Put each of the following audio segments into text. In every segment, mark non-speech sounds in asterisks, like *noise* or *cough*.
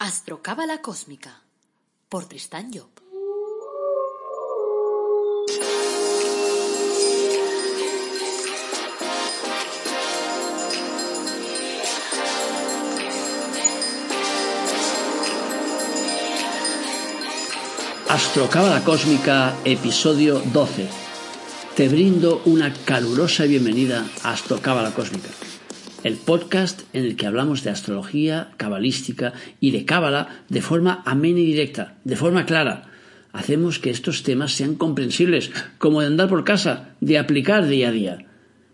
Astrocábala Cósmica por Tristán Job. Astrocábala Cósmica, episodio 12. Te brindo una calurosa bienvenida a Astrocábala Cósmica, el podcast en el que hablamos de astrología, cabalística y de cábala de forma amena y directa, de forma clara. Hacemos que estos temas sean comprensibles, como de andar por casa, de aplicar día a día.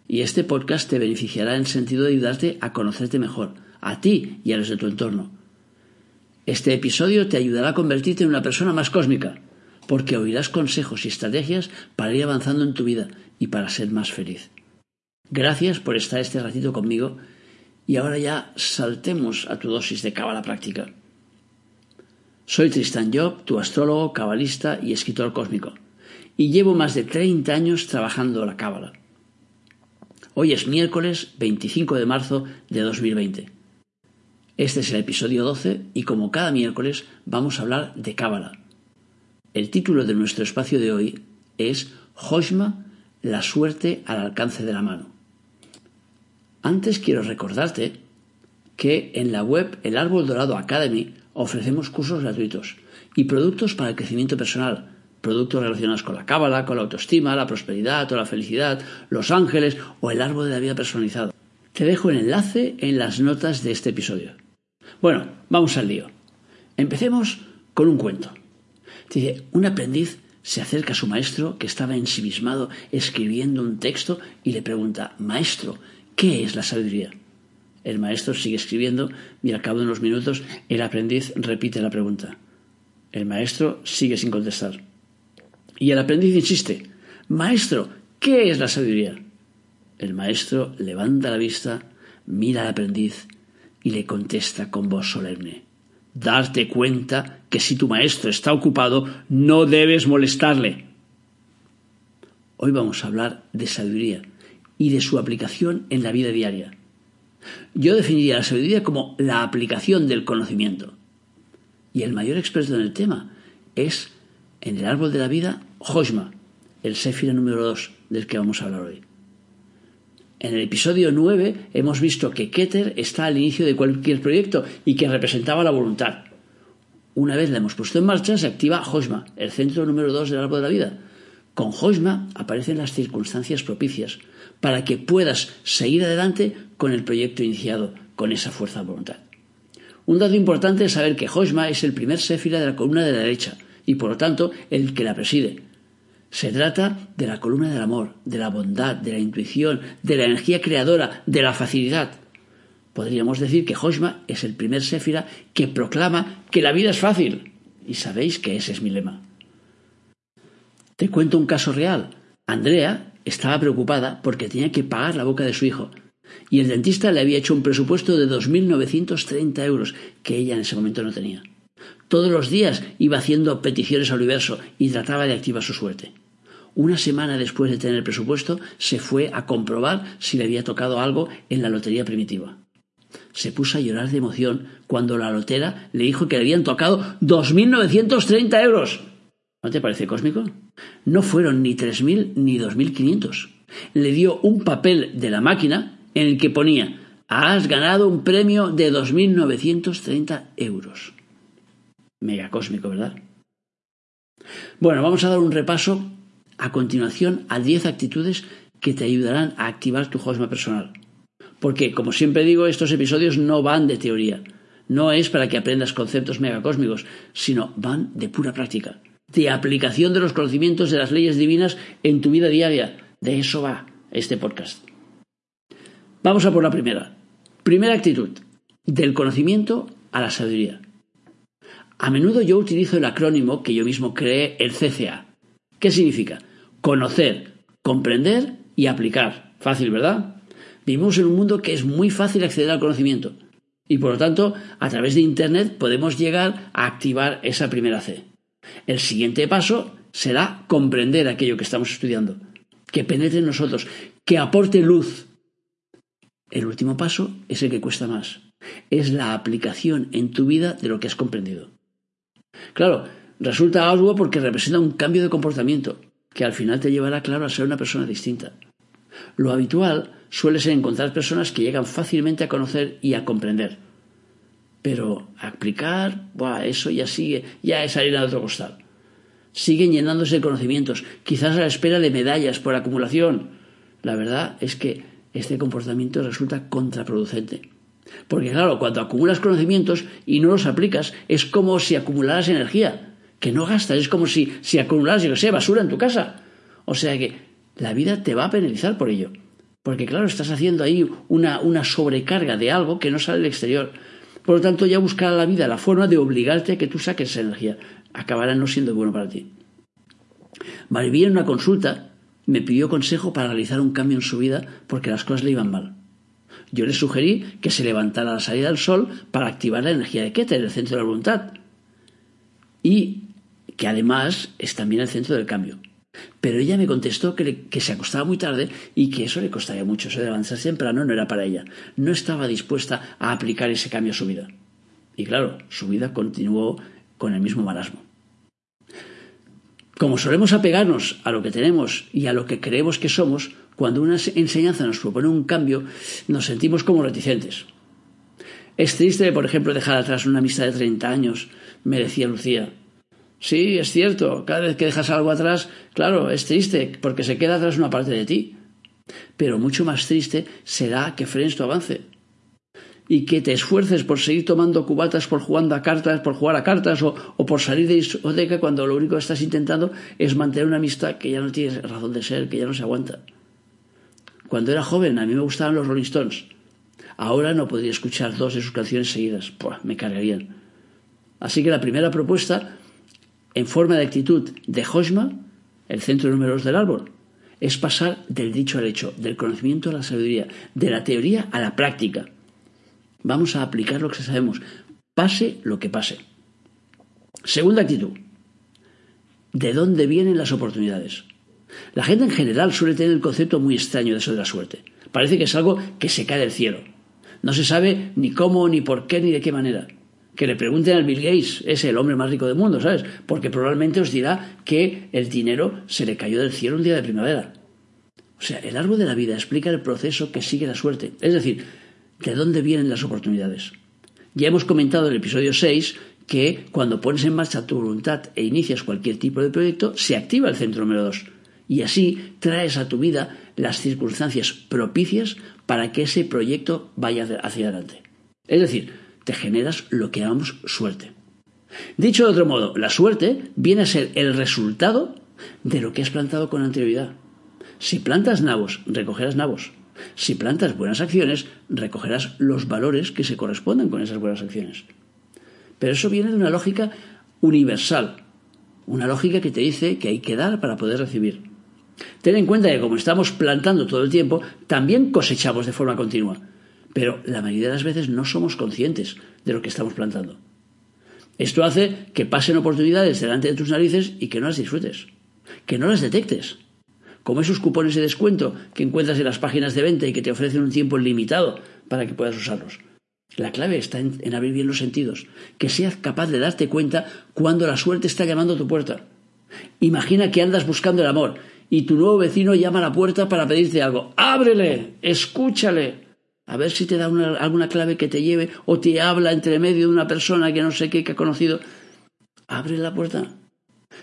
Y este podcast te beneficiará en el sentido de ayudarte a conocerte mejor, a ti y a los de tu entorno. Este episodio te ayudará a convertirte en una persona más cósmica, porque oirás consejos y estrategias para ir avanzando en tu vida y para ser más feliz. Gracias por estar este ratito conmigo y ahora ya saltemos a tu dosis de cábala práctica. Soy Tristan Job, tu astrólogo, cabalista y escritor cósmico, y llevo más de 30 años trabajando la cábala. Hoy es miércoles 25 de marzo de 2020. Este es el episodio 12 y como cada miércoles vamos a hablar de Cábala. El título de nuestro espacio de hoy es Hoshma, la suerte al alcance de la mano. Antes quiero recordarte que en la web El Árbol Dorado Academy ofrecemos cursos gratuitos y productos para el crecimiento personal, productos relacionados con la cábala, con la autoestima, la prosperidad o la felicidad, los ángeles o el árbol de la vida personalizado. Te dejo el enlace en las notas de este episodio. Bueno, vamos al lío. Empecemos con un cuento. Dice, un aprendiz se acerca a su maestro que estaba ensimismado escribiendo un texto y le pregunta, Maestro, ¿qué es la sabiduría? El maestro sigue escribiendo y al cabo de unos minutos el aprendiz repite la pregunta. El maestro sigue sin contestar. Y el aprendiz insiste, Maestro, ¿qué es la sabiduría? El maestro levanta la vista, mira al aprendiz y le contesta con voz solemne. Darte cuenta que si tu maestro está ocupado, no debes molestarle. Hoy vamos a hablar de sabiduría y de su aplicación en la vida diaria. Yo definiría la sabiduría como la aplicación del conocimiento. Y el mayor experto en el tema es, en el árbol de la vida, Hoshma, el séfira número 2 del que vamos a hablar hoy. En el episodio 9 hemos visto que Keter está al inicio de cualquier proyecto y que representaba la voluntad. Una vez la hemos puesto en marcha, se activa Hoshma, el centro número 2 del árbol de la vida. Con Hoshma aparecen las circunstancias propicias para que puedas seguir adelante con el proyecto iniciado, con esa fuerza de voluntad. Un dato importante es saber que Hoshma es el primer séfira de la columna de la derecha y por lo tanto el que la preside. Se trata de la columna del amor, de la bondad, de la intuición, de la energía creadora, de la facilidad. Podríamos decir que Hoshma es el primer séfira que proclama que la vida es fácil. Y sabéis que ese es mi lema. Te cuento un caso real. Andrea estaba preocupada porque tenía que pagar la boca de su hijo. Y el dentista le había hecho un presupuesto de 2.930 euros que ella en ese momento no tenía. Todos los días iba haciendo peticiones al universo y trataba de activar su suerte. Una semana después de tener el presupuesto, se fue a comprobar si le había tocado algo en la lotería primitiva. Se puso a llorar de emoción cuando la lotera le dijo que le habían tocado 2.930 euros. ¿No te parece cósmico? No fueron ni 3.000 ni 2.500. Le dio un papel de la máquina en el que ponía Has ganado un premio de 2.930 euros. Mega cósmico, ¿verdad? Bueno, vamos a dar un repaso a continuación a 10 actitudes que te ayudarán a activar tu Hosma personal. Porque, como siempre digo, estos episodios no van de teoría. No es para que aprendas conceptos megacósmicos, sino van de pura práctica, de aplicación de los conocimientos de las leyes divinas en tu vida diaria. De eso va este podcast. Vamos a por la primera. Primera actitud, del conocimiento a la sabiduría. A menudo yo utilizo el acrónimo que yo mismo creé, el CCA, ¿Qué significa? Conocer, comprender y aplicar. Fácil, ¿verdad? Vivimos en un mundo que es muy fácil acceder al conocimiento y por lo tanto a través de Internet podemos llegar a activar esa primera C. El siguiente paso será comprender aquello que estamos estudiando, que penetre en nosotros, que aporte luz. El último paso es el que cuesta más, es la aplicación en tu vida de lo que has comprendido. Claro, resulta algo porque representa un cambio de comportamiento que al final te llevará, claro, a ser una persona distinta. Lo habitual suele ser encontrar personas que llegan fácilmente a conocer y a comprender. Pero aplicar, buah, eso ya sigue, ya es harina de otro costal. Siguen llenándose de conocimientos, quizás a la espera de medallas por acumulación. La verdad es que este comportamiento resulta contraproducente. Porque claro, cuando acumulas conocimientos y no los aplicas, es como si acumularas energía, que no gastas, es como si, si acumularas, yo sé, basura en tu casa. O sea que la vida te va a penalizar por ello. Porque claro, estás haciendo ahí una, una sobrecarga de algo que no sale del exterior. Por lo tanto, ya buscará la vida la forma de obligarte a que tú saques esa energía. Acabará no siendo bueno para ti. Mariví en una consulta me pidió consejo para realizar un cambio en su vida porque las cosas le iban mal. Yo le sugerí que se levantara a la salida del sol para activar la energía de Keter, el centro de la voluntad. Y que además es también el centro del cambio. Pero ella me contestó que, se acostaba muy tarde y que eso le costaría mucho. Eso de levantarse temprano no era para ella. No estaba dispuesta a aplicar ese cambio a su vida. Y claro, su vida continuó con el mismo marasmo. Como solemos apegarnos a lo que tenemos y a lo que creemos que somos, cuando una enseñanza nos propone un cambio, nos sentimos como reticentes. Es triste, por ejemplo, dejar atrás una amistad de 30 años, me decía Lucía. Sí, es cierto, cada vez que dejas algo atrás, claro, es triste, porque se queda atrás una parte de ti. Pero mucho más triste será que frenes tu avance, y que te esfuerces por seguir tomando cubatas, por jugando a cartas, por jugar a cartas o, por salir de discoteca cuando lo único que estás intentando es mantener una amistad que ya no tiene razón de ser, que ya no se aguanta. Cuando era joven a mí me gustaban los Rolling Stones. Ahora no podría escuchar dos de sus canciones seguidas. me cargarían. Así que la primera propuesta, en forma de actitud de Hojma, el centro de números del árbol, es pasar del dicho al hecho, del conocimiento a la sabiduría, de la teoría a la práctica. Vamos a aplicar lo que sabemos, pase lo que pase. Segunda actitud. ¿De dónde vienen las oportunidades? La gente en general suele tener el concepto muy extraño de eso de la suerte. Parece que es algo que se cae del cielo. No se sabe ni cómo, ni por qué, ni de qué manera. Que le pregunten al Bill Gates, es el hombre más rico del mundo, ¿sabes? Porque probablemente os dirá que el dinero se le cayó del cielo un día de primavera. O sea, el árbol de la vida explica el proceso que sigue la suerte. Es decir, ¿De dónde vienen las oportunidades? Ya hemos comentado en el episodio 6 que cuando pones en marcha tu voluntad e inicias cualquier tipo de proyecto, se activa el centro número 2 y así traes a tu vida las circunstancias propicias para que ese proyecto vaya hacia adelante. Es decir, te generas lo que llamamos suerte. Dicho de otro modo, la suerte viene a ser el resultado de lo que has plantado con anterioridad. Si plantas nabos, recogerás nabos. Si plantas buenas acciones, recogerás los valores que se corresponden con esas buenas acciones. Pero eso viene de una lógica universal, una lógica que te dice que hay que dar para poder recibir. Ten en cuenta que como estamos plantando todo el tiempo, también cosechamos de forma continua, pero la mayoría de las veces no somos conscientes de lo que estamos plantando. Esto hace que pasen oportunidades delante de tus narices y que no las disfrutes, que no las detectes como esos cupones de descuento que encuentras en las páginas de venta y que te ofrecen un tiempo limitado para que puedas usarlos. La clave está en, abrir bien los sentidos, que seas capaz de darte cuenta cuando la suerte está llamando a tu puerta. Imagina que andas buscando el amor y tu nuevo vecino llama a la puerta para pedirte algo. ¡Ábrele! ¡Escúchale! A ver si te da alguna clave que te lleve o te habla entre medio de una persona que no sé qué que ha conocido. Abre la puerta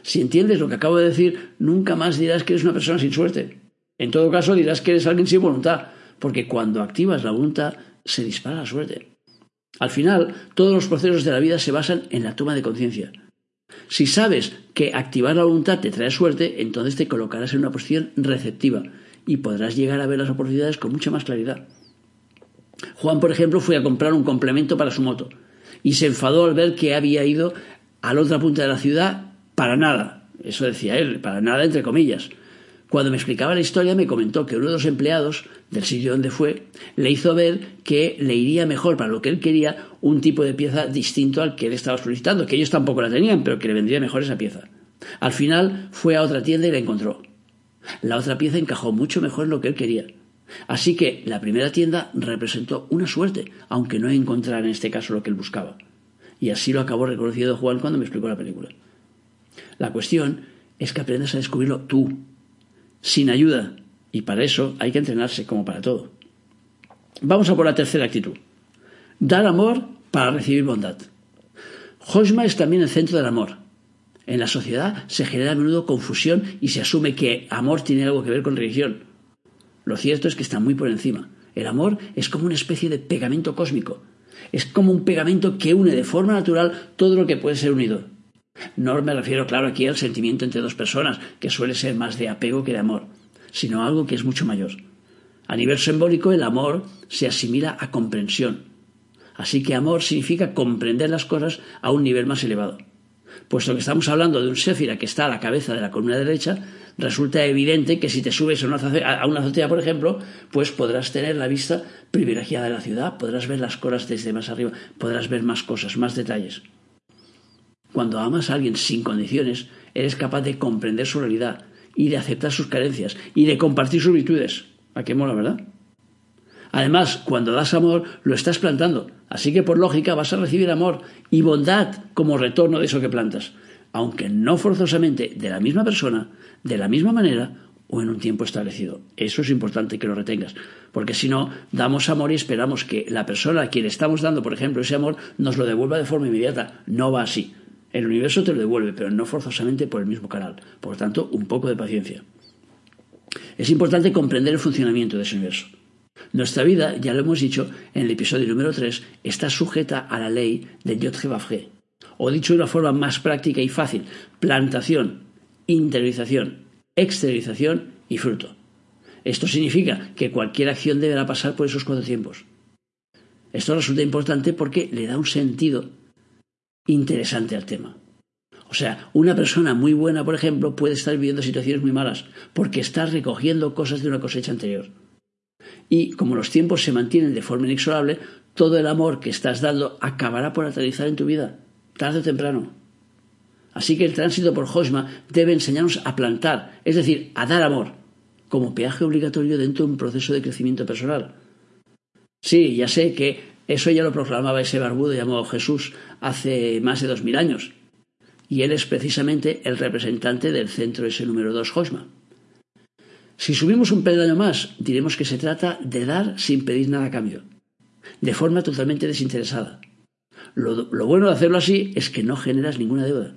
si entiendes lo que acabo de decir, nunca más dirás que eres una persona sin suerte. En todo caso, dirás que eres alguien sin voluntad, porque cuando activas la voluntad se dispara la suerte. Al final, todos los procesos de la vida se basan en la toma de conciencia. Si sabes que activar la voluntad te trae suerte, entonces te colocarás en una posición receptiva y podrás llegar a ver las oportunidades con mucha más claridad. Juan, por ejemplo, fue a comprar un complemento para su moto y se enfadó al ver que había ido a la otra punta de la ciudad para nada, eso decía él, para nada entre comillas. Cuando me explicaba la historia me comentó que uno de los empleados del sitio donde fue le hizo ver que le iría mejor para lo que él quería un tipo de pieza distinto al que él estaba solicitando, que ellos tampoco la tenían, pero que le vendría mejor esa pieza. Al final fue a otra tienda y la encontró. La otra pieza encajó mucho mejor en lo que él quería. Así que la primera tienda representó una suerte, aunque no encontrara en este caso lo que él buscaba. Y así lo acabó reconociendo Juan cuando me explicó la película. La cuestión es que aprendas a descubrirlo tú, sin ayuda, y para eso hay que entrenarse como para todo. Vamos a por la tercera actitud. Dar amor para recibir bondad. Hosma es también el centro del amor. En la sociedad se genera a menudo confusión y se asume que amor tiene algo que ver con religión. Lo cierto es que está muy por encima. El amor es como una especie de pegamento cósmico. Es como un pegamento que une de forma natural todo lo que puede ser unido. No me refiero, claro, aquí al sentimiento entre dos personas, que suele ser más de apego que de amor, sino algo que es mucho mayor. A nivel simbólico, el amor se asimila a comprensión. Así que amor significa comprender las cosas a un nivel más elevado. Puesto que estamos hablando de un séfira que está a la cabeza de la columna derecha, resulta evidente que si te subes a una azotea, por ejemplo, pues podrás tener la vista privilegiada de la ciudad, podrás ver las cosas desde más arriba, podrás ver más cosas, más detalles. Cuando amas a alguien sin condiciones, eres capaz de comprender su realidad y de aceptar sus carencias y de compartir sus virtudes. ¿A qué mola, verdad? Además, cuando das amor, lo estás plantando. Así que por lógica vas a recibir amor y bondad como retorno de eso que plantas. Aunque no forzosamente de la misma persona, de la misma manera o en un tiempo establecido. Eso es importante que lo retengas. Porque si no, damos amor y esperamos que la persona a quien estamos dando, por ejemplo, ese amor, nos lo devuelva de forma inmediata. No va así. El universo te lo devuelve, pero no forzosamente por el mismo canal. Por lo tanto, un poco de paciencia. Es importante comprender el funcionamiento de ese universo. Nuestra vida, ya lo hemos dicho en el episodio número 3, está sujeta a la ley de Diot-Gevafre. O dicho de una forma más práctica y fácil, plantación, interiorización, exteriorización y fruto. Esto significa que cualquier acción deberá pasar por esos cuatro tiempos. Esto resulta importante porque le da un sentido interesante al tema. O sea, una persona muy buena, por ejemplo, puede estar viviendo situaciones muy malas porque está recogiendo cosas de una cosecha anterior. Y como los tiempos se mantienen de forma inexorable, todo el amor que estás dando acabará por aterrizar en tu vida, tarde o temprano. Así que el tránsito por Hosma debe enseñarnos a plantar, es decir, a dar amor, como peaje obligatorio dentro de un proceso de crecimiento personal. Sí, ya sé que eso ya lo proclamaba ese barbudo llamado Jesús hace más de dos mil años, y él es precisamente el representante del centro ese número dos Hosma. Si subimos un peldaño más, diremos que se trata de dar sin pedir nada a cambio, de forma totalmente desinteresada. Lo, bueno de hacerlo así es que no generas ninguna deuda.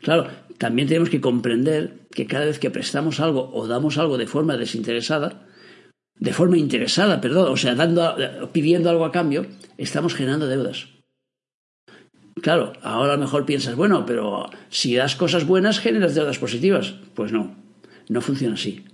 Claro, también tenemos que comprender que cada vez que prestamos algo o damos algo de forma desinteresada, de forma interesada, perdón, o sea, dando, pidiendo algo a cambio, estamos generando deudas. Claro, ahora a lo mejor piensas, bueno, pero si das cosas buenas, generas deudas positivas. Pues no, no funciona así.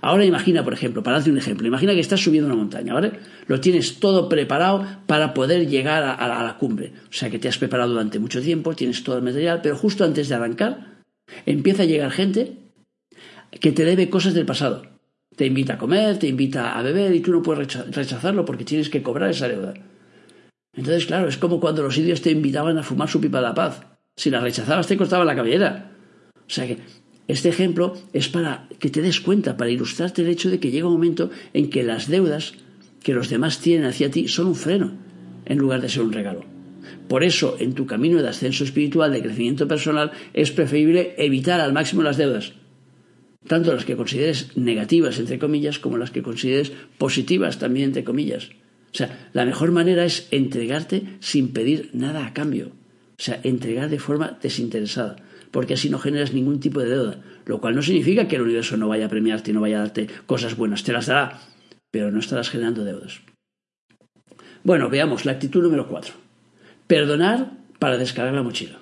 Ahora imagina, por ejemplo, para darte un ejemplo, imagina que estás subiendo una montaña, ¿vale? Lo tienes todo preparado para poder llegar a, a, la cumbre. O sea que te has preparado durante mucho tiempo, tienes todo el material, pero justo antes de arrancar, empieza a llegar gente que te debe cosas del pasado. Te invita a comer, te invita a beber y tú no puedes rechazarlo porque tienes que cobrar esa deuda. Entonces, claro, es como cuando los indios te invitaban a fumar su pipa de la paz. Si la rechazabas te cortaban la cabellera. O sea que este ejemplo es para que te des cuenta, para ilustrarte el hecho de que llega un momento en que las deudas que los demás tienen hacia ti son un freno en lugar de ser un regalo. Por eso, en tu camino de ascenso espiritual, de crecimiento personal, es preferible evitar al máximo las deudas, tanto las que consideres negativas, entre comillas, como las que consideres positivas, también, entre comillas. O sea, la mejor manera es entregarte sin pedir nada a cambio. O sea, entregar de forma desinteresada porque así no generas ningún tipo de deuda, lo cual no significa que el universo no vaya a premiarte y no vaya a darte cosas buenas, te las dará, pero no estarás generando deudas. Bueno, veamos la actitud número 4. Perdonar para descargar la mochila.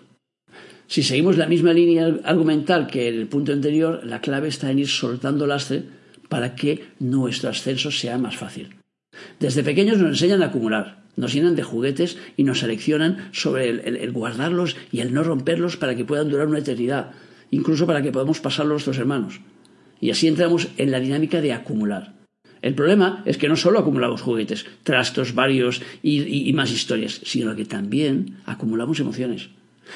Si seguimos la misma línea argumental que en el punto anterior, la clave está en ir soltando lastre para que nuestro ascenso sea más fácil. Desde pequeños nos enseñan a acumular, nos llenan de juguetes y nos seleccionan sobre el, guardarlos y el no romperlos para que puedan durar una eternidad, incluso para que podamos pasarlos a nuestros hermanos. Y así entramos en la dinámica de acumular. El problema es que no solo acumulamos juguetes, trastos varios y más historias, sino que también acumulamos emociones.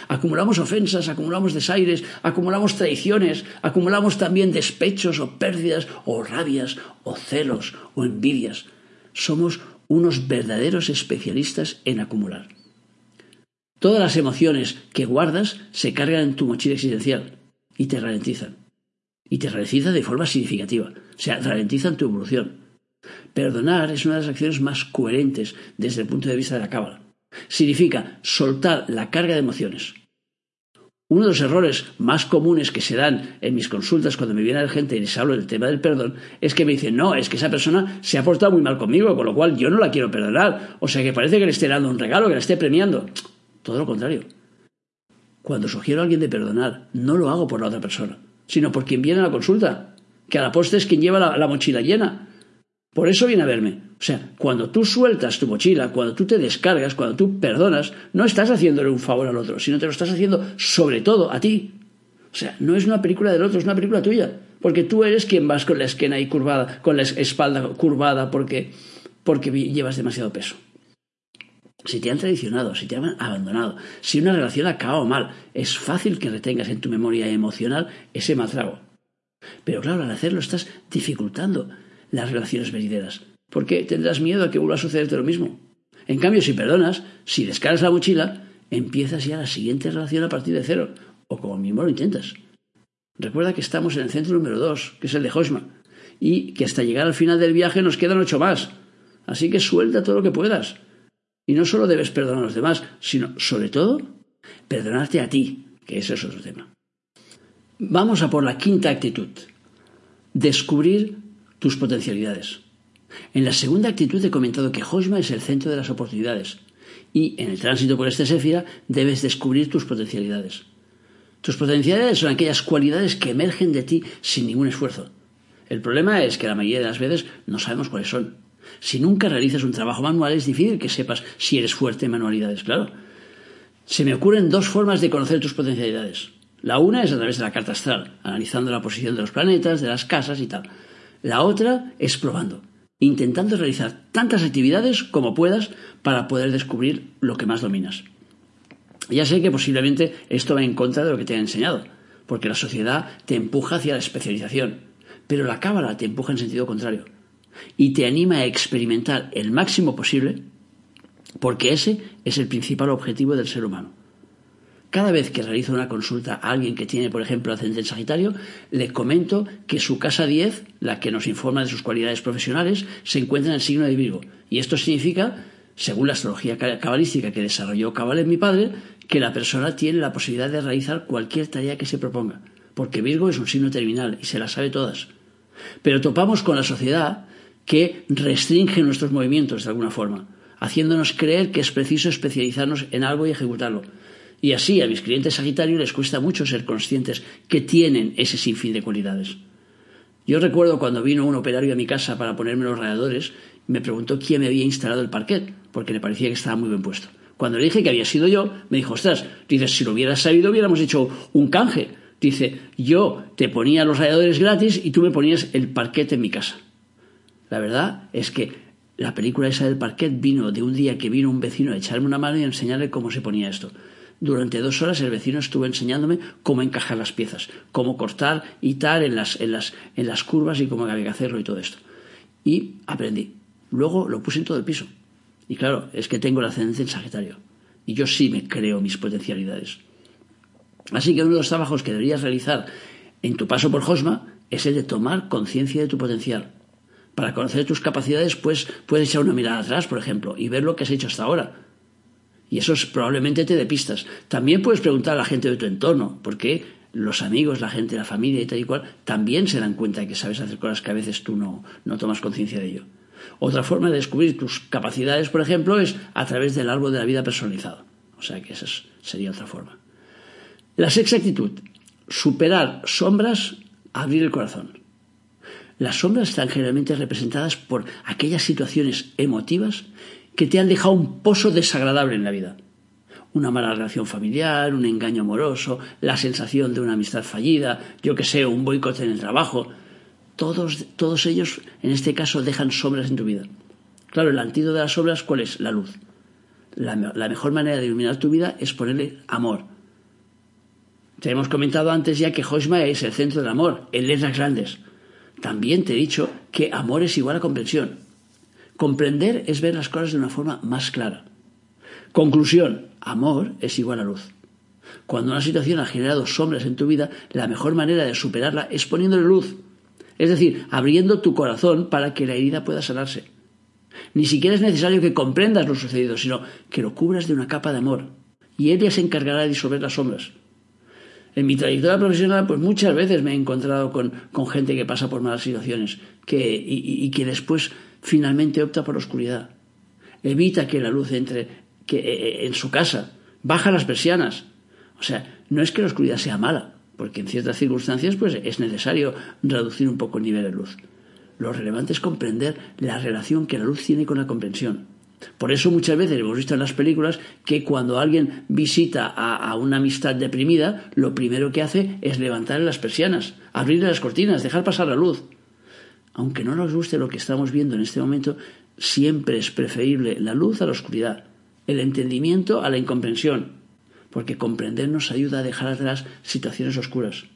Acumulamos ofensas, acumulamos desaires, acumulamos traiciones, acumulamos también despechos o pérdidas o rabias o celos o envidias. Somos unos verdaderos especialistas en acumular. Todas las emociones que guardas se cargan en tu mochila existencial y te ralentizan. Y te ralentizan de forma significativa. O sea, ralentizan tu evolución. Perdonar es una de las acciones más coherentes desde el punto de vista de la cábala. Significa soltar la carga de emociones. Uno de los errores más comunes que se dan en mis consultas cuando me viene la gente y les hablo del tema del perdón es que me dicen, no, es que esa persona se ha portado muy mal conmigo, con lo cual yo no la quiero perdonar. O sea que parece que le esté dando un regalo, que le esté premiando. Todo lo contrario. Cuando sugiero a alguien de perdonar, no lo hago por la otra persona, sino por quien viene a la consulta, que a la postre es quien lleva la, la mochila llena. Por eso viene a verme. O sea, cuando tú sueltas tu mochila, cuando tú te descargas, cuando tú perdonas, no estás haciéndole un favor al otro, sino te lo estás haciendo sobre todo a ti. O sea, no es una película del otro, es una película tuya. Porque tú eres quien vas con la esquina ahí curvada, con la espalda curvada porque, porque llevas demasiado peso. Si te han traicionado, si te han abandonado, si una relación ha acabado mal, es fácil que retengas en tu memoria emocional ese maltrago. Pero claro, al hacerlo estás dificultando las relaciones venideras, porque tendrás miedo a que vuelva a sucederte lo mismo. En cambio, si perdonas, si descargas la mochila, empiezas ya la siguiente relación a partir de cero, o como mismo lo intentas. Recuerda que estamos en el centro número dos, que es el de Hosma, y que hasta llegar al final del viaje nos quedan ocho más. Así que suelta todo lo que puedas. Y no solo debes perdonar a los demás, sino, sobre todo, perdonarte a ti, que ese es otro tema. Vamos a por la quinta actitud. Descubrir tus potencialidades. En la segunda actitud he comentado que Hosma es el centro de las oportunidades y en el tránsito por este Séfira debes descubrir tus potencialidades. Tus potencialidades son aquellas cualidades que emergen de ti sin ningún esfuerzo. El problema es que la mayoría de las veces no sabemos cuáles son. Si nunca realizas un trabajo manual es difícil que sepas si eres fuerte en manualidades, claro. Se me ocurren dos formas de conocer tus potencialidades. La una es a través de la carta astral, analizando la posición de los planetas, de las casas y tal. La otra es probando, intentando realizar tantas actividades como puedas para poder descubrir lo que más dominas. Ya sé que posiblemente esto va en contra de lo que te he enseñado, porque la sociedad te empuja hacia la especialización, pero la cábala te empuja en sentido contrario y te anima a experimentar el máximo posible, porque ese es el principal objetivo del ser humano. Cada vez que realizo una consulta a alguien que tiene, por ejemplo, ascendente Sagitario, le comento que su casa 10, la que nos informa de sus cualidades profesionales, se encuentra en el signo de Virgo. Y esto significa, según la astrología cabalística que desarrolló Cabal en mi padre, que la persona tiene la posibilidad de realizar cualquier tarea que se proponga. Porque Virgo es un signo terminal y se las sabe todas. Pero topamos con la sociedad que restringe nuestros movimientos de alguna forma, haciéndonos creer que es preciso especializarnos en algo y ejecutarlo y así a mis clientes Sagitario les cuesta mucho ser conscientes que tienen ese sinfín de cualidades. Yo recuerdo cuando vino un operario a mi casa para ponerme los radiadores, me preguntó quién me había instalado el parquet, porque le parecía que estaba muy bien puesto. Cuando le dije que había sido yo, me dijo, ostras, dice, si lo hubieras sabido hubiéramos hecho un canje. Dice, yo te ponía los radiadores gratis y tú me ponías el parquet en mi casa. La verdad es que la película esa del parquet vino de un día que vino un vecino a echarme una mano y a enseñarle cómo se ponía esto. Durante dos horas el vecino estuvo enseñándome cómo encajar las piezas, cómo cortar y tal en las, en las, en las curvas y cómo había que hacerlo y todo esto. Y aprendí. Luego lo puse en todo el piso. Y claro, es que tengo la ascendencia en Sagitario. Y yo sí me creo mis potencialidades. Así que uno de los trabajos que deberías realizar en tu paso por Josma es el de tomar conciencia de tu potencial. Para conocer tus capacidades, pues puedes echar una mirada atrás, por ejemplo, y ver lo que has hecho hasta ahora y eso probablemente te dé pistas. También puedes preguntar a la gente de tu entorno, porque los amigos, la gente, la familia y tal y cual, también se dan cuenta de que sabes hacer cosas que a veces tú no, no tomas conciencia de ello. Otra forma de descubrir tus capacidades, por ejemplo, es a través del árbol de la vida personalizado. O sea que esa sería otra forma. La sexta actitud, superar sombras, abrir el corazón. Las sombras están generalmente representadas por aquellas situaciones emotivas que te han dejado un pozo desagradable en la vida. Una mala relación familiar, un engaño amoroso, la sensación de una amistad fallida, yo que sé, un boicot en el trabajo. Todos, todos ellos, en este caso, dejan sombras en tu vida. Claro, el antídoto de las sombras, ¿cuál es? La luz. La, mejor manera de iluminar tu vida es ponerle amor, Te hemos comentado antes ya que Hoshma es el centro del amor, en letras grandes. También te he dicho que amor es igual a comprensión. Comprender es ver las cosas de una forma más clara. Conclusión, amor es igual a luz. Cuando una situación ha generado sombras en tu vida, la mejor manera de superarla es poniéndole luz. Es decir, abriendo tu corazón para que la herida pueda sanarse. Ni siquiera es necesario que comprendas lo sucedido, sino que lo cubras de una capa de amor. Y ella se encargará de disolver las sombras. En mi trayectoria profesional, pues muchas veces me he encontrado con, gente que pasa por malas situaciones que, y, que después finalmente opta por la oscuridad. Evita que la luz entre que, eh, eh, en su casa. Baja las persianas. O sea, no es que la oscuridad sea mala, porque en ciertas circunstancias pues, es necesario reducir un poco el nivel de luz. Lo relevante es comprender la relación que la luz tiene con la comprensión. Por eso muchas veces hemos visto en las películas que cuando alguien visita a, una amistad deprimida, lo primero que hace es levantar las persianas, abrir las cortinas, dejar pasar la luz. Aunque no nos guste lo que estamos viendo en este momento, siempre es preferible la luz a la oscuridad, el entendimiento a la incomprensión, porque comprender nos ayuda a dejar atrás situaciones oscuras.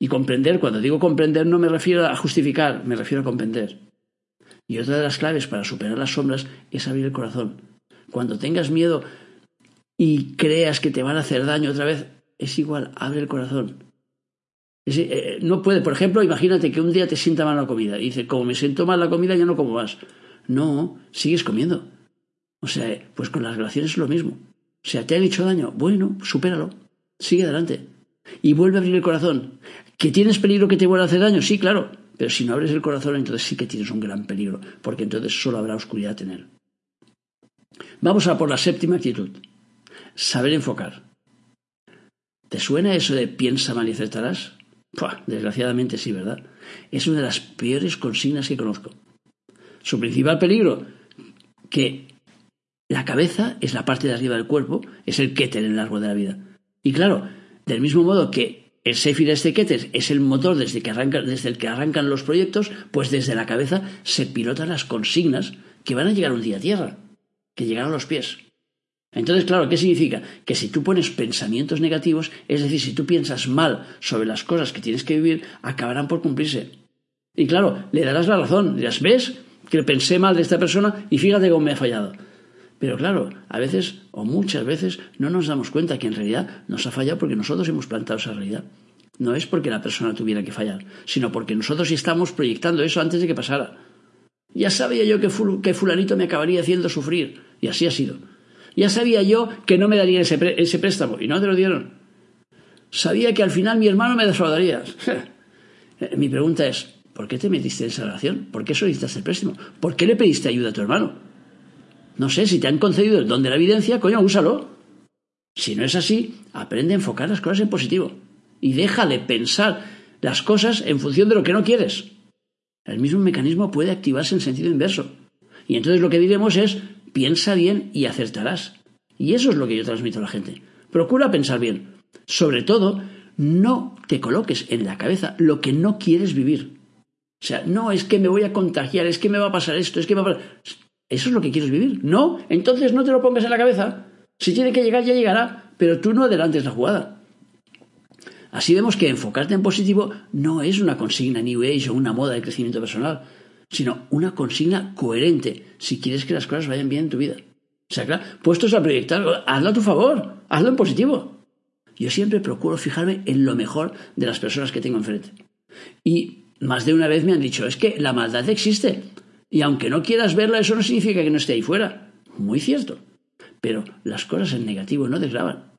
Y comprender, cuando digo comprender, no me refiero a justificar, me refiero a comprender. Y otra de las claves para superar las sombras es abrir el corazón. Cuando tengas miedo y creas que te van a hacer daño otra vez, es igual, abre el corazón. Eh, no puede, por ejemplo, imagínate que un día te sienta mal la comida y dices, como me siento mal la comida, ya no como más. No, sigues comiendo. O sea, pues con las relaciones es lo mismo. O sea, te han hecho daño, bueno, supéralo, sigue adelante. Y vuelve a abrir el corazón. ¿Que tienes peligro que te vuelva a hacer daño? Sí, claro. Pero si no abres el corazón, entonces sí que tienes un gran peligro, porque entonces solo habrá oscuridad en él. Vamos a por la séptima actitud. Saber enfocar. ¿Te suena eso de piensa mal desgraciadamente sí, ¿verdad? Es una de las peores consignas que conozco. Su principal peligro, que la cabeza es la parte de arriba del cuerpo, es el keter en el árbol de la vida. Y claro, del mismo modo que el Sephir este es el motor desde, que desde el que arrancan los proyectos, pues desde la cabeza se pilotan las consignas que van a llegar un día a tierra, que llegarán a los pies. Entonces, claro, ¿qué significa? Que si tú pones pensamientos negativos, es decir, si tú piensas mal sobre las cosas que tienes que vivir, acabarán por cumplirse. Y claro, le darás la razón, dirás, ¿ves? Que pensé mal de esta persona y fíjate cómo me ha fallado. Pero claro, a veces o muchas veces no nos damos cuenta que en realidad nos ha fallado porque nosotros hemos plantado esa realidad. No es porque la persona tuviera que fallar, sino porque nosotros estamos proyectando eso antes de que pasara. Ya sabía yo que, fulanito me acabaría haciendo sufrir, y así ha sido. Ya sabía yo que no me darían ese, préstamo, y no te lo dieron. Sabía que al final mi hermano me defraudaría. *laughs* mi pregunta es, ¿por qué te metiste en esa relación? ¿Por qué solicitaste el préstamo? ¿Por qué le pediste ayuda a tu hermano? No sé, si te han concedido el don de la evidencia, coño, úsalo. Si no es así, aprende a enfocar las cosas en positivo. Y déjale pensar las cosas en función de lo que no quieres. El mismo mecanismo puede activarse en sentido inverso. Y entonces lo que diremos es, piensa bien y acertarás. Y eso es lo que yo transmito a la gente. Procura pensar bien. Sobre todo, no te coloques en la cabeza lo que no quieres vivir. O sea, no es que me voy a contagiar, es que me va a pasar esto, es que me va a pasar... ¿Eso es lo que quieres vivir? No, entonces no te lo pongas en la cabeza. Si tiene que llegar, ya llegará, pero tú no adelantes la jugada. Así vemos que enfocarte en positivo no es una consigna New Age o una moda de crecimiento personal, sino una consigna coherente si quieres que las cosas vayan bien en tu vida. O sea, claro, puestos a proyectar, hazlo a tu favor, hazlo en positivo. Yo siempre procuro fijarme en lo mejor de las personas que tengo enfrente. Y más de una vez me han dicho, es que la maldad existe, y aunque no quieras verla, eso no significa que no esté ahí fuera. Muy cierto. Pero las cosas en negativo no desgraban.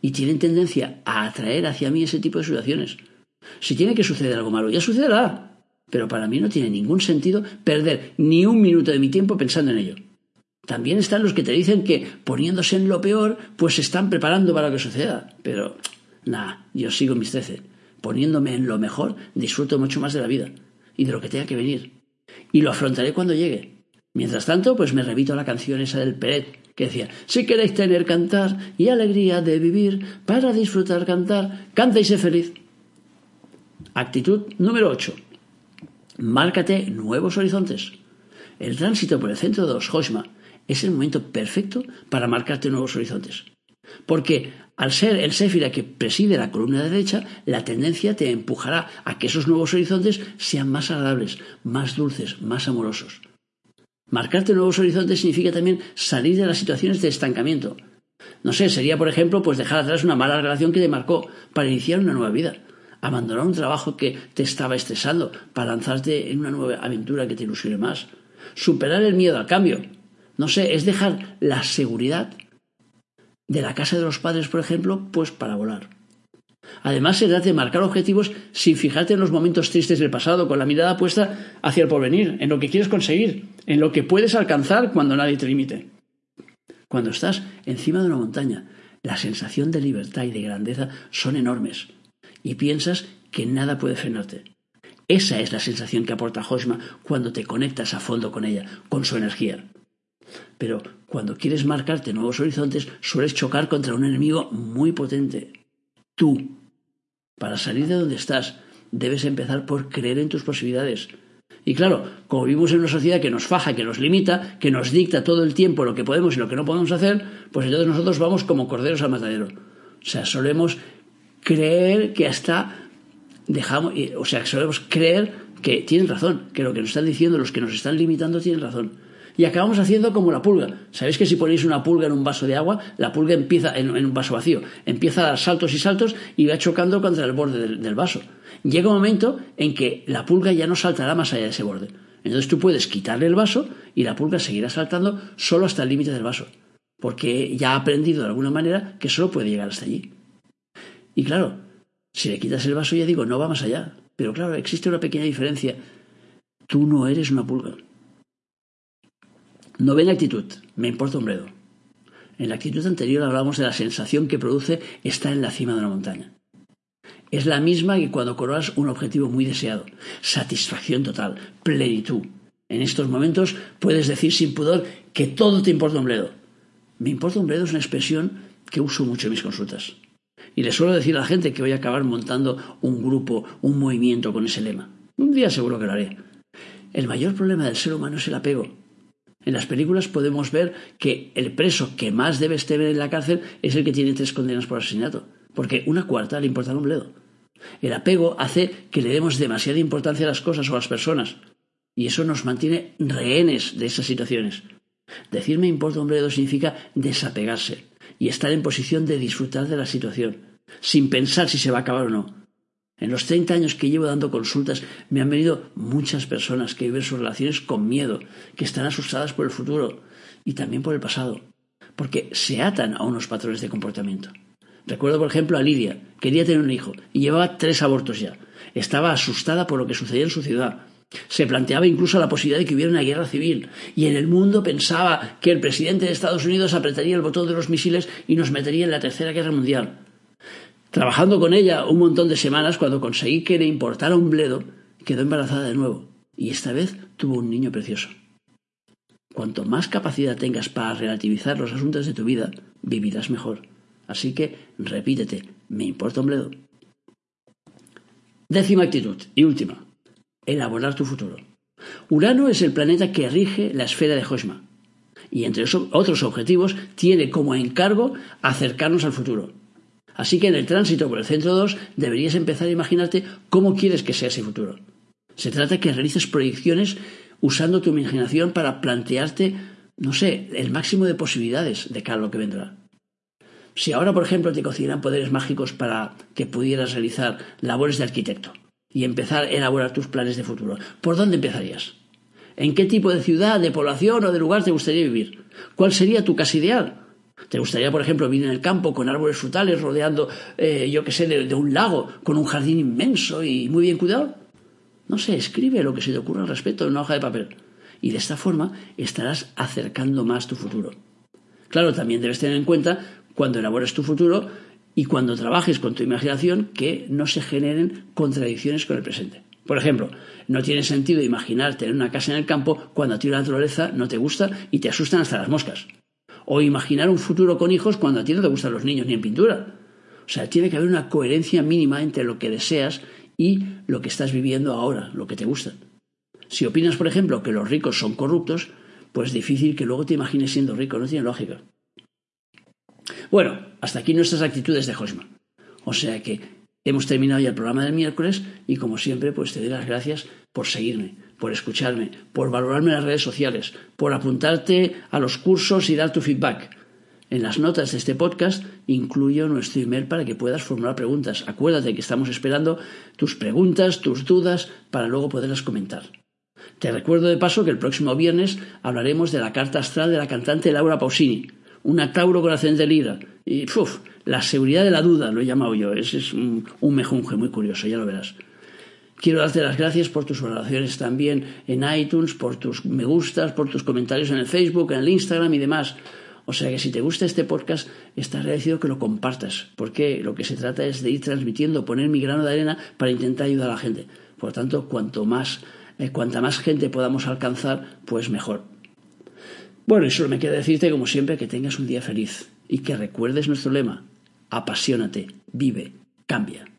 Y tienen tendencia a atraer hacia mí ese tipo de situaciones. Si tiene que suceder algo malo, ya sucederá. Pero para mí no tiene ningún sentido perder ni un minuto de mi tiempo pensando en ello. También están los que te dicen que poniéndose en lo peor, pues se están preparando para que suceda. Pero, nada, yo sigo mis trece. Poniéndome en lo mejor, disfruto mucho más de la vida y de lo que tenga que venir y lo afrontaré cuando llegue. Mientras tanto, pues me repito la canción esa del Peret, que decía, si queréis tener cantar y alegría de vivir, para disfrutar cantar, canta y sé feliz. Actitud número 8. Márcate nuevos horizontes. El tránsito por el centro de los Hoshma es el momento perfecto para marcarte nuevos horizontes. Porque al ser el Séfira que preside la columna derecha, la tendencia te empujará a que esos nuevos horizontes sean más agradables, más dulces, más amorosos. Marcarte nuevos horizontes significa también salir de las situaciones de estancamiento. No sé, sería por ejemplo pues dejar atrás una mala relación que te marcó para iniciar una nueva vida. Abandonar un trabajo que te estaba estresando para lanzarte en una nueva aventura que te ilusione más. Superar el miedo al cambio. No sé, es dejar la seguridad de la casa de los padres, por ejemplo, pues para volar. Además, se trata de marcar objetivos sin fijarte en los momentos tristes del pasado, con la mirada puesta hacia el porvenir, en lo que quieres conseguir, en lo que puedes alcanzar cuando nadie te limite. Cuando estás encima de una montaña, la sensación de libertad y de grandeza son enormes y piensas que nada puede frenarte. Esa es la sensación que aporta Hoshma cuando te conectas a fondo con ella, con su energía. Pero cuando quieres marcarte nuevos horizontes, sueles chocar contra un enemigo muy potente. Tú. Para salir de donde estás, debes empezar por creer en tus posibilidades. Y claro, como vivimos en una sociedad que nos faja, que nos limita, que nos dicta todo el tiempo lo que podemos y lo que no podemos hacer, pues entonces nosotros vamos como corderos al matadero. O sea, solemos creer que hasta dejamos, o sea, solemos creer que tienen razón, que lo que nos están diciendo, los que nos están limitando tienen razón y acabamos haciendo como la pulga. ¿Sabéis que si ponéis una pulga en un vaso de agua, la pulga empieza en, un vaso vacío, empieza a dar saltos y saltos y va chocando contra el borde del, vaso? Llega un momento en que la pulga ya no saltará más allá de ese borde. Entonces tú puedes quitarle el vaso y la pulga seguirá saltando solo hasta el límite del vaso, porque ya ha aprendido de alguna manera que solo puede llegar hasta allí. Y claro, si le quitas el vaso ya digo, no va más allá. Pero claro, existe una pequeña diferencia. Tú no eres una pulga. Novena actitud. Me importa un bledo. En la actitud anterior hablamos de la sensación que produce estar en la cima de una montaña. Es la misma que cuando coronas un objetivo muy deseado. Satisfacción total, plenitud. En estos momentos puedes decir sin pudor que todo te importa un bledo. Me importa un bledo es una expresión que uso mucho en mis consultas. Y le suelo decir a la gente que voy a acabar montando un grupo, un movimiento con ese lema. Un día seguro que lo haré. El mayor problema del ser humano es el apego. En las películas podemos ver que el preso que más debe estar en la cárcel es el que tiene tres condenas por asesinato, porque una cuarta le importa un bledo. El apego hace que le demos demasiada importancia a las cosas o a las personas, y eso nos mantiene rehenes de esas situaciones. Decirme importa un bledo significa desapegarse y estar en posición de disfrutar de la situación, sin pensar si se va a acabar o no, en los 30 años que llevo dando consultas me han venido muchas personas que viven sus relaciones con miedo, que están asustadas por el futuro y también por el pasado, porque se atan a unos patrones de comportamiento. Recuerdo, por ejemplo, a Lidia, quería tener un hijo y llevaba tres abortos ya. Estaba asustada por lo que sucedía en su ciudad. Se planteaba incluso la posibilidad de que hubiera una guerra civil y en el mundo pensaba que el presidente de Estados Unidos apretaría el botón de los misiles y nos metería en la Tercera Guerra Mundial. Trabajando con ella un montón de semanas, cuando conseguí que le importara un bledo, quedó embarazada de nuevo y esta vez tuvo un niño precioso. Cuanto más capacidad tengas para relativizar los asuntos de tu vida, vivirás mejor. Así que repítete, me importa un bledo. Décima actitud y última, elaborar tu futuro. Urano es el planeta que rige la esfera de Hoshma y entre otros objetivos tiene como encargo acercarnos al futuro. Así que en el tránsito por el centro 2 deberías empezar a imaginarte cómo quieres que sea ese futuro. Se trata que realices proyecciones usando tu imaginación para plantearte, no sé, el máximo de posibilidades de cara a lo que vendrá. Si ahora, por ejemplo, te concedieran poderes mágicos para que pudieras realizar labores de arquitecto y empezar a elaborar tus planes de futuro, ¿por dónde empezarías? ¿En qué tipo de ciudad, de población o de lugar te gustaría vivir? ¿Cuál sería tu casa ideal? ¿Te gustaría, por ejemplo, vivir en el campo con árboles frutales rodeando, eh, yo qué sé, de, un lago, con un jardín inmenso y muy bien cuidado? No sé, escribe lo que se te ocurra al respecto en una hoja de papel. Y de esta forma estarás acercando más tu futuro. Claro, también debes tener en cuenta cuando elabores tu futuro y cuando trabajes con tu imaginación que no se generen contradicciones con el presente. Por ejemplo, no tiene sentido imaginarte en una casa en el campo cuando a ti la naturaleza no te gusta y te asustan hasta las moscas o imaginar un futuro con hijos cuando a ti no te gustan los niños ni en pintura. O sea, tiene que haber una coherencia mínima entre lo que deseas y lo que estás viviendo ahora, lo que te gusta. Si opinas, por ejemplo, que los ricos son corruptos, pues difícil que luego te imagines siendo rico, no tiene lógica. Bueno, hasta aquí nuestras actitudes de Josma. O sea que hemos terminado ya el programa del miércoles y como siempre pues te doy las gracias por seguirme, por escucharme, por valorarme en las redes sociales, por apuntarte a los cursos y dar tu feedback. En las notas de este podcast incluyo nuestro email para que puedas formular preguntas. Acuérdate que estamos esperando tus preguntas, tus dudas, para luego poderlas comentar. Te recuerdo de paso que el próximo viernes hablaremos de la carta astral de la cantante Laura Pausini, una Tauro con ascendente Libra. Y uf, la seguridad de la duda lo he llamado yo. Ese es un, un mejunje muy curioso, ya lo verás. Quiero darte las gracias por tus valoraciones también en iTunes, por tus me gustas, por tus comentarios en el Facebook, en el Instagram y demás. O sea que si te gusta este podcast, está agradecido que lo compartas, porque lo que se trata es de ir transmitiendo, poner mi grano de arena para intentar ayudar a la gente. Por lo tanto, cuanto más, eh, cuanta más gente podamos alcanzar, pues mejor. Bueno, y solo me queda decirte, como siempre, que tengas un día feliz y que recuerdes nuestro lema, apasionate, vive, cambia.